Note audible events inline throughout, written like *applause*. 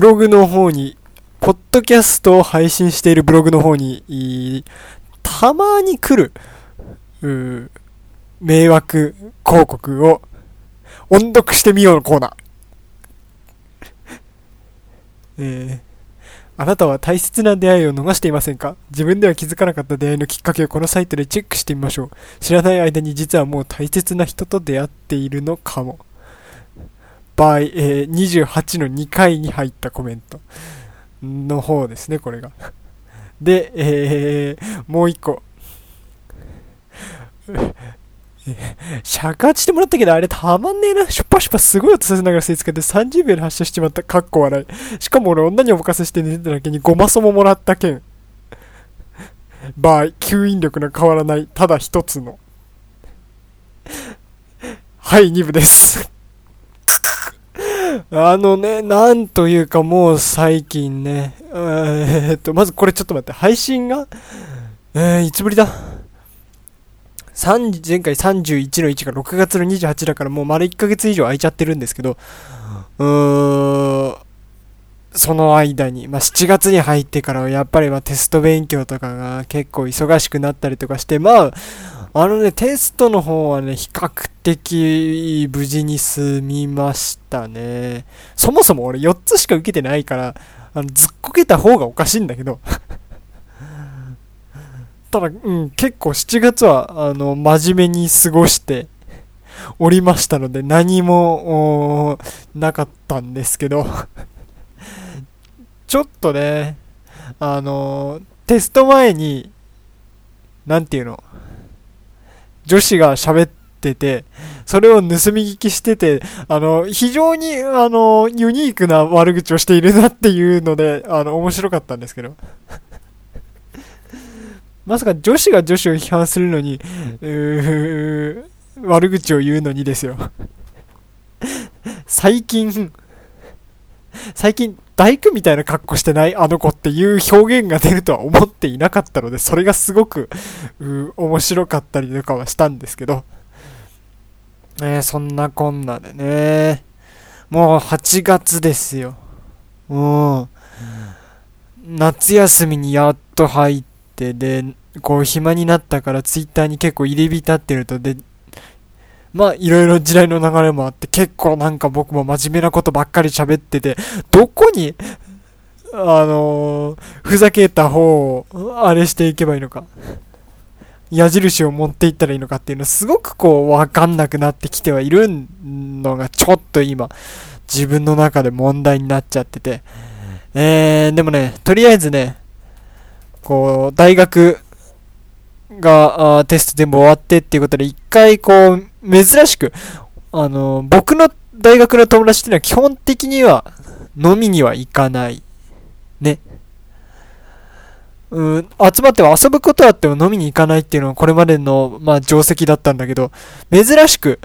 ブログの方に、ポッドキャストを配信しているブログの方に、たまに来る、迷惑広告を音読してみようのコーナー。*laughs* えー、あなたは大切な出会いを逃していませんか？自分では気づかなかった出会いのきっかけをこのサイトでチェックしてみましょう。知らない間に実はもう大切な人と出会っているのかも。場合、えー、28の2回に入ったコメントの方ですね、これが。で、えー、もう一個。尺八してもらったけど、あれたまんねえな。シュッパシュッパすごい音させながら吸い付けて30秒で発射しちまった。かっこ笑い。しかも俺女にお任せして寝てただけにごまそももらった件。場合、吸引力の変わらない、ただ一つの。はい、2部です。あのね、なんというかもう最近ね、えー、っと、まずこれちょっと待って、配信が、えー、いつぶりだ？3前回31の1が6月の28だからもう丸1ヶ月以上空いちゃってるんですけど、うーん、その間に、まあ、7月に入ってからはやっぱりまテスト勉強とかが結構忙しくなったりとかして、まあ、あのね、テストの方はね、比較的無事に済みましたね。そもそも俺4つしか受けてないから、あのずっこけた方がおかしいんだけど。*laughs* ただ、うん、結構7月は、あの、真面目に過ごしておりましたので、何も、なかったんですけど。*laughs* ちょっとね、あの、テスト前に、なんていうの、女子が喋ってて、それを盗み聞きしてて、あの、非常に、あの、ユニークな悪口をしているなっていうので、あの、面白かったんですけど。*laughs* まさか女子が女子を批判するのに、悪口を言うのにですよ。最近、最近、大工みたいな格好してないあの子っていう表現が出るとは思っていなかったので、それがすごく、面白かったりとかはしたんですけど、え、そんなこんなでね、もう8月ですよ。うん。夏休みにやっと入って、で、こう暇になったからツイッターに結構入り浸ってると、で、まあいろいろ時代の流れもあって結構なんか僕も真面目なことばっかり喋ってて、どこに、あのー、ふざけた方をあれしていけばいいのか。矢印を持っていったらいいのかっていうのすごくこうわかんなくなってきてはいるのがちょっと今自分の中で問題になっちゃってて。えー、でもね、とりあえずね、こう、大学が、テスト全部終わってっていうことで、一回こう、珍しく、あの、僕の大学の友達っていうのは基本的には飲みには行かない。ね。うん、集まっては遊ぶことあっても飲みに行かないっていうのはこれまでの、まあ、定石だったんだけど、珍しく、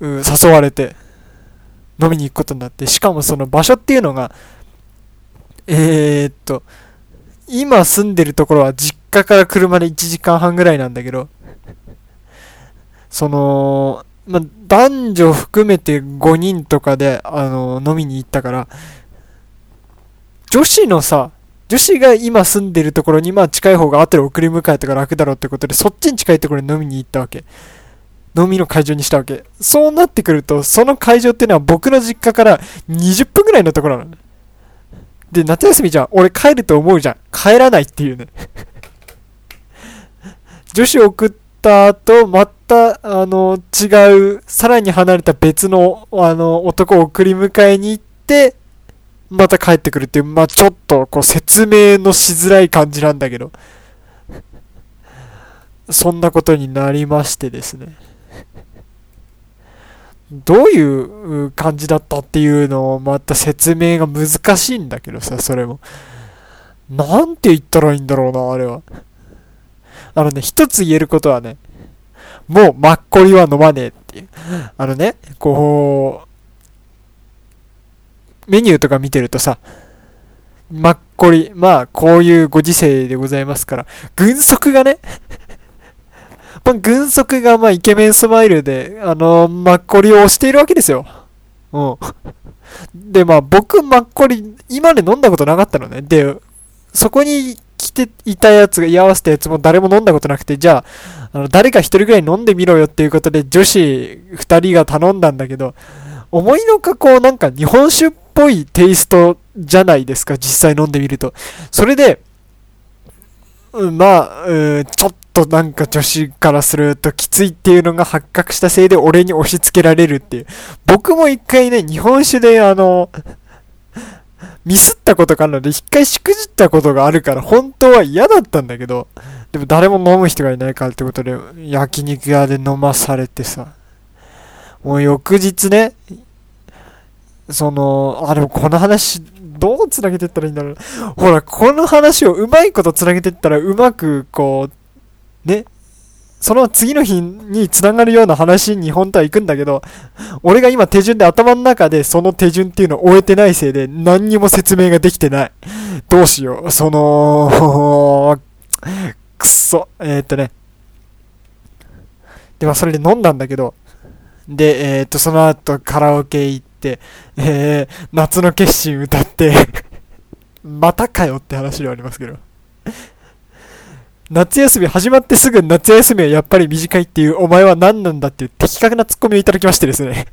うん、誘われて、飲みに行くことになって、しかもその場所っていうのが、えー、っと、今住んでるところは実家から車で1時間半ぐらいなんだけど、その、ま男女含めて5人とかで、あの、飲みに行ったから、女子のさ、女子が今住んでるところに、まあ近い方が後で送り迎えとか楽だろうってことで、そっちに近いところに飲みに行ったわけ。飲みの会場にしたわけ。そうなってくると、その会場っていうのは僕の実家から20分ぐらいのところなの。で、夏休みじゃん。俺帰ると思うじゃん。帰らないっていうね。女子送った後、また、あの、違う、さらに離れた別の、あの、男を送り迎えに行って、また帰ってくるっていう、まあ、ちょっと、こう、説明のしづらい感じなんだけど。そんなことになりましてですね。どういう感じだったっていうのをまた説明が難しいんだけどさ、それも。なんて言ったらいいんだろうな、あれは。あのね、一つ言えることはね、もうマッコリは飲まねえっていう。あのね、こう、メニューとか見てるとさ、マッコリ、まあ、こういうご時世でございますから、軍足がね *laughs* まあ、軍足がまあイケメンスマイルで、あのー、マッコリを押しているわけですよ。うん。で、まあ僕、マッコリ、今まで飲んだことなかったのね。で、そこに来ていたやつが居合わせたやつも誰も飲んだことなくて、じゃあ、あの、誰か一人ぐらい飲んでみろよっていうことで女子二人が頼んだんだけど、思いのかこうなんか日本酒っぽいテイストじゃないですか、実際飲んでみると。それで、まあ、ちょっとなんか女子からするときついっていうのが発覚したせいで俺に押し付けられるっていう。僕も一回ね、日本酒であの、ミスったことがあるので、一回しくじったことがあるから、本当は嫌だったんだけど、でも誰も飲む人がいないからってことで、焼肉屋で飲まされてさ、もう翌日ね、その、あ、でもこの話、どう繋げてったらいいんだろう。ほら、この話をうまいこと繋げてったら、うまく、こう、ね、その次の日に繋がるような話に本当は行くんだけど、俺が今手順で頭の中でその手順っていうのを終えてないせいで何にも説明ができてない。どうしよう。その、くそ。えー、っとね。で、まあそれで飲んだんだけど、で、えー、っと、その後カラオケ行って、えー、夏の決心歌って *laughs* またかよって話ではありますけど夏休み始まってすぐ夏休みはやっぱり短いっていうお前は何なんだっていう的確なツッコミをいただきましてですね。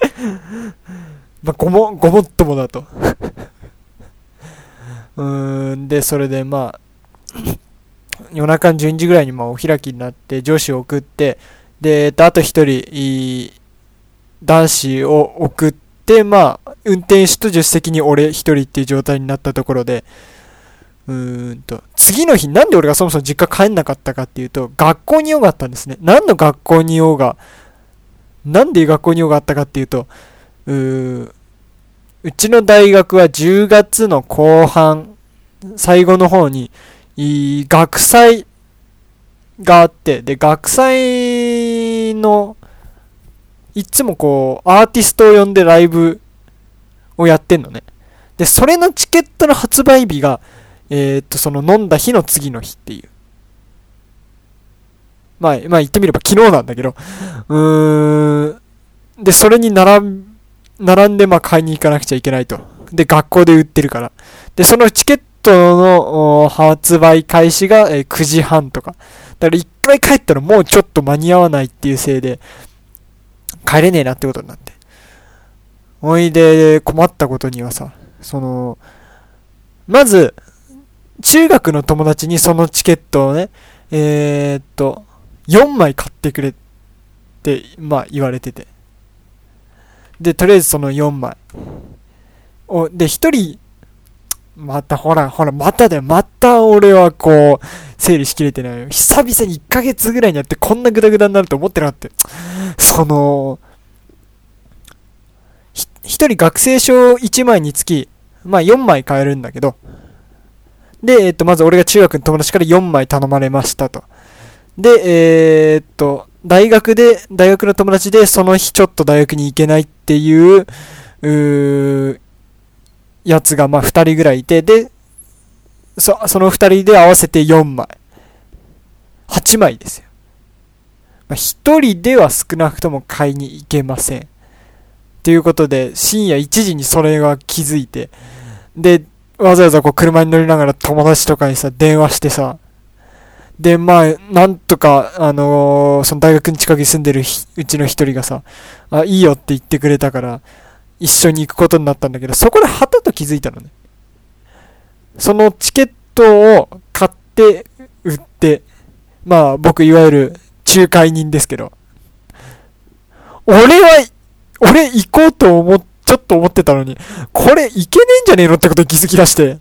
*laughs* まあ、ごも、ごもっともだと。*laughs* うーん、で、それでまあ、夜中12時ぐらいにまあお開きになって上司を送って、で、えっと、あと一人、男子を送って、まあ、運転手と助手席に俺一人っていう状態になったところで、うーんと、次の日なんで俺がそもそも実家帰んなかったかっていうと、学校に用があったんですね。何の学校に用が、なんで学校に用があったかっていうと、うーうちの大学は10月の後半、最後の方に、い学祭があって、で、学祭の、いつもこう、アーティストを呼んでライブをやってんのね。で、それのチケットの発売日が、えー、っと、その飲んだ日の次の日っていう。まあ、まあ言ってみれば昨日なんだけど、うーん。で、それに並ん、並んでまあ買いに行かなくちゃいけないと。で、学校で売ってるから。で、そのチケットの発売開始が、えー、9時半とか。だから一回帰ったらもうちょっと間に合わないっていうせいで、帰れねえなってことになって。おいで、困ったことにはさ、その、まず、中学の友達にそのチケットをね、えー、っと、4枚買ってくれって、まあ言われてて。で、とりあえずその4枚。お、で、1人、また、ほら、ほら、まただよ。また俺はこう、整理しきれてない。久々に1ヶ月ぐらいにやってこんなグダグダになると思ってなかった。その、一人学生証1枚につき、まあ4枚買えるんだけど、で、えっと、まず俺が中学の友達から4枚頼まれましたと。で、えー、っと、大学で、大学の友達でその日ちょっと大学に行けないっていう、う、やつがまあ2人ぐらいいて、で、そ、その2人で合わせて4枚。8枚ですよ。まあ、1人では少なくとも買いに行けません。ということで、深夜1時にそれが気づいて、で、わざわざこう車に乗りながら友達とかにさ、電話してさ、で、まあ、なんとか、あのー、その大学に近くに住んでるうちの一人がさ、あ、いいよって言ってくれたから、一緒に行くことになったんだけど、そこではたと気づいたのね。そのチケットを買って、売って、まあ、僕いわゆる仲介人ですけど、俺は、俺行こうと思っちょっと思ってたのに、これいけねえんじゃねえのってことに気づき出して。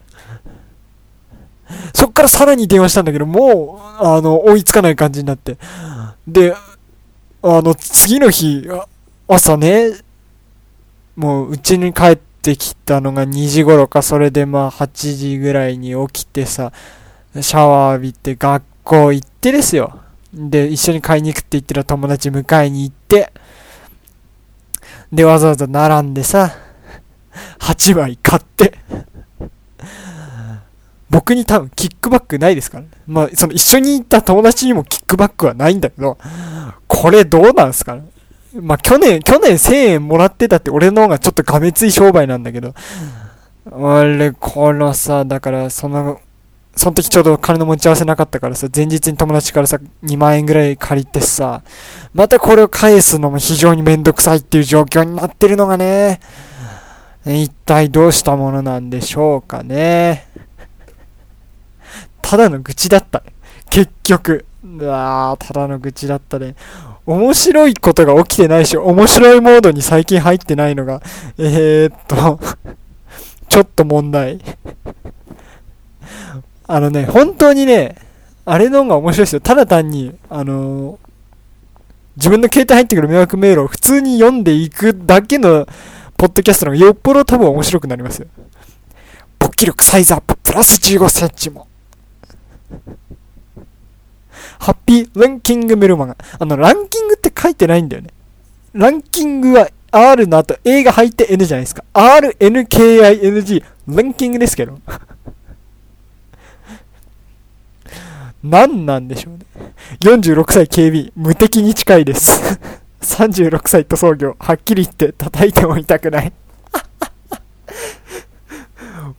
そっからさらに電話したんだけど、もう、あの、追いつかない感じになって。で、あの、次の日、朝ね、もう、うちに帰ってきたのが2時頃か、それでまあ8時ぐらいに起きてさ、シャワー浴びて学校行ってですよ。で、一緒に買いに行くって言ってた友達迎えに行って、で、わざわざ並んでさ、8枚買って僕に多分キックバックないですからね。まあ、その一緒に行った友達にもキックバックはないんだけど、これどうなんすかねまあ、去年、去年1000円もらってたって俺の方がちょっとがめつい商売なんだけど、俺、このさ、だからその、その時ちょうど金の持ち合わせなかったからさ、前日に友達からさ、2万円ぐらい借りてさ、またこれを返すのも非常にめんどくさいっていう状況になってるのがね、一体どうしたものなんでしょうかね。ただの愚痴だった。結局。うわー、ただの愚痴だったね。面白いことが起きてないし、面白いモードに最近入ってないのが、えー、っとちょっと問題あのね、本当にね、あれの方が面白いですよ。ただ単に、あのー、自分の携帯入ってくる迷惑メールを普通に読んでいくだけの、ポッドキャストの方がよっぽど多分面白くなりますよ。勃起力サイズアッププラス15センチも。ハッピーランキングメルマガ。あの、ランキングって書いてないんだよね。ランキングは R の後 A が入って N じゃないですか。RNKING、ランキングですけど。何なんでしょうね。46歳警備、無敵に近いです。36歳塗装業、はっきり言って叩いても痛くない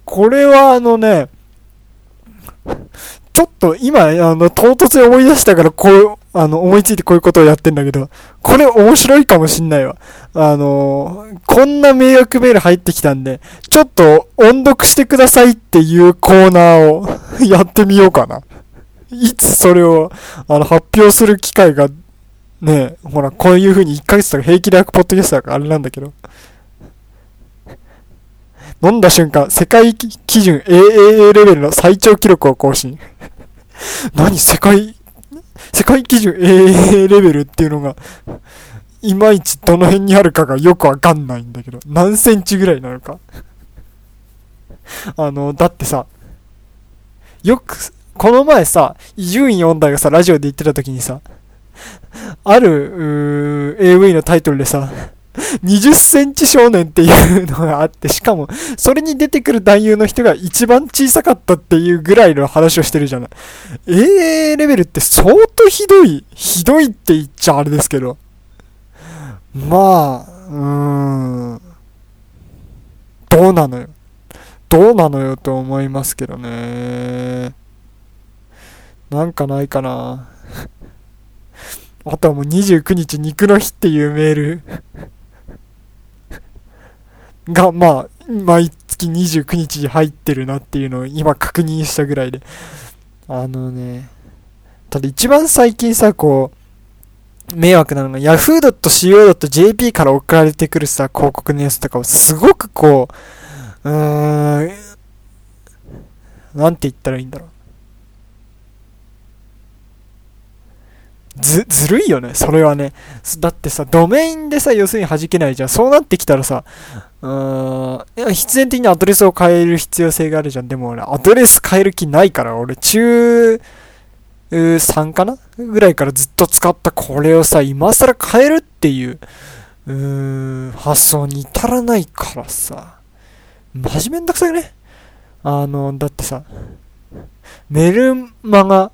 これはあのね、ちょっと今、あの、唐突に思い出したから、こう、あの、思いついてこういうことをやってんだけど、これ面白いかもしんないわ。あのこんな迷惑メール入ってきたんで、ちょっと音読してくださいっていうコーナーを *laughs* やってみようかな。いつそれを、あの、発表する機会が、ねえほら、こういう風に1ヶ月とか平気で開くポッドキャストだからあれなんだけど。飲んだ瞬間、世界基準 AAA レベルの最長記録を更新。何世界、世界基準 AAA レベルっていうのが、いまいちどの辺にあるかがよくわかんないんだけど、何センチぐらいなのか。あの、だってさ、よく、この前さ、伊集院読んだがさ、ラジオで言ってた時にさ、ある、AV のタイトルでさ、20センチ少年っていうのがあって、しかも、それに出てくる男優の人が一番小さかったっていうぐらいの話をしてるじゃない。AA レベルって相当ひどい、ひどいって言っちゃあれですけど。まあ、うーん。どうなのよ。どうなのよと思いますけどね。なんかないかな。*laughs* あとはもう29日肉の日っていうメール *laughs* が、まあ、毎月29日に入ってるなっていうのを今確認したぐらいで。あのね、ただ一番最近さ、こう、迷惑なのが yahoo.co.jp から送られてくるさ、広告のやつとかをすごくこう、うーん、なんて言ったらいいんだろう。ず、ずるいよね、それはね。だってさ、ドメインでさ、要するに弾けないじゃん。そうなってきたらさ、うーん、必然的にアドレスを変える必要性があるじゃん。でも俺、アドレス変える気ないから、俺、中、3かな？ぐらいからずっと使ったこれをさ、今更変えるっていう、うーん、発想に至らないからさ、マジめんどくさいね？あの、だってさ、メルマガ、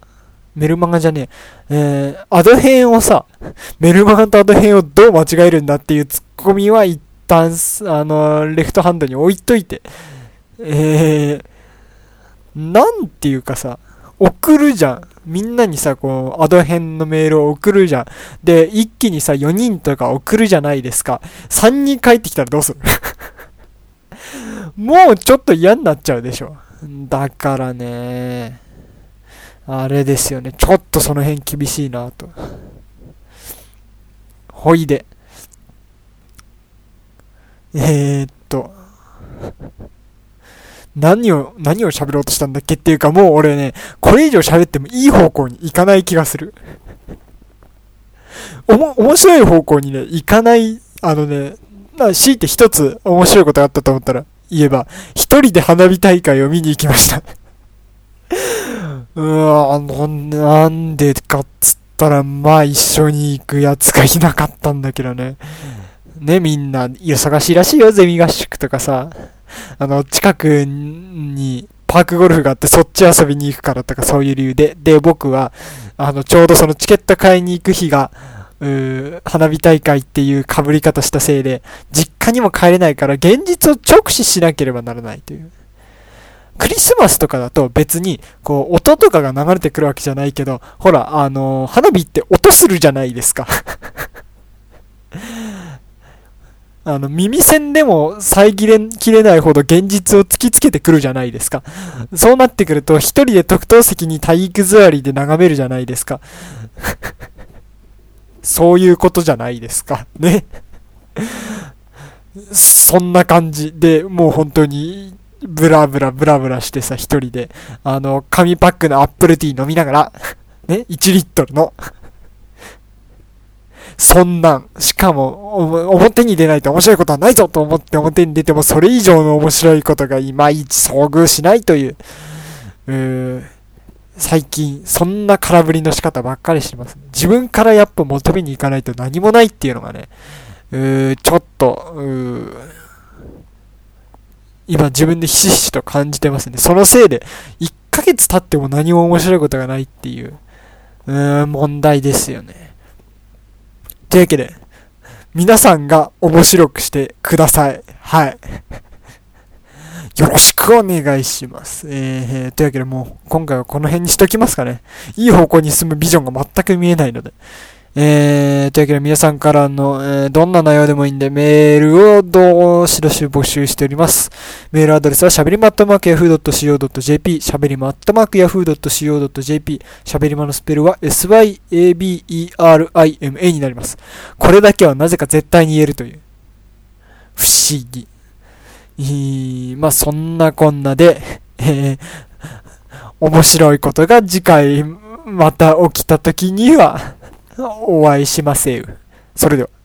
メルマガじゃねえ、えー、アド編をさ、*laughs* メルマガとアド編をどう間違えるんだっていうツッコミは一旦、あの、レフトハンドに置いといて、えー、なんていうかさ、送るじゃん。みんなにさ、こう、アド編のメールを送るじゃん。で、一気にさ、4人とか送るじゃないですか。3人帰ってきたらどうする？*laughs* もうちょっと嫌になっちゃうでしょ。だからね、あれですよね。ちょっとその辺厳しいなと。ほいで。えー、っと。何を、何を喋ろうとしたんだっけっていうかもう俺ね、これ以上喋ってもいい方向に行かない気がする。おも、面白い方向にね、行かない、あのね、強いて一つ面白いことがあったと思ったら、言えば、一人で花火大会を見に行きましたうわぁ、なんでかっつったら、まあ一緒に行くやつがいなかったんだけどね。ね、みんな、忙しいらしいよ、ゼミ合宿とかさ。あの、近くにパークゴルフがあってそっち遊びに行くからとかそういう理由で。で、僕は、あの、ちょうどそのチケット買いに行く日が、う花火大会っていう被り方したせいで、実家にも帰れないから現実を直視しなければならないという。クリスマスとかだと別に、こう、音とかが流れてくるわけじゃないけど、ほら、あのー、花火って音するじゃないですか *laughs* あの、耳栓でも遮れきれないほど現実を突きつけてくるじゃないですか。そうなってくると、一人で特等席に体育座りで眺めるじゃないですか。*laughs* そういうことじゃないですか。ね。そんな感じで、もう本当に、ブラブラブラブラしてさ、一人で、あの、紙パックのアップルティー飲みながら、*laughs* ね、1リットルの、*laughs* そんなん、しかも、表に出ないと面白いことはないぞと思って表に出ても、それ以上の面白いことがいまいち遭遇しないという、うー最近、そんな空振りの仕方ばっかりしてます。自分からやっぱ求めに行かないと何もないっていうのがね、うーちょっと、うー今自分でひしひしと感じてますね。そのせいで、1ヶ月経っても何も面白いことがないっていう、うーん、問題ですよね。というわけで、皆さんが面白くしてください。はい。*laughs* よろしくお願いします。えー、というわけでもう、今回はこの辺にしときますかね。いい方向に進むビジョンが全く見えないので。えー、というわけで皆さんからの、えー、どんな内容でもいいんで、メールをどしどし募集しております。メールアドレスはしゃべりまっとマーク yahoo.co.jp、しゃべりまっとマーク yahoo.co.jp、しゃべりまのスペルは syaberi.ma になります。これだけはなぜか絶対に言えるという。不思議。いまあ、そんなこんなで、えー、面白いことが次回また起きた時には、お会いしませう。それでは。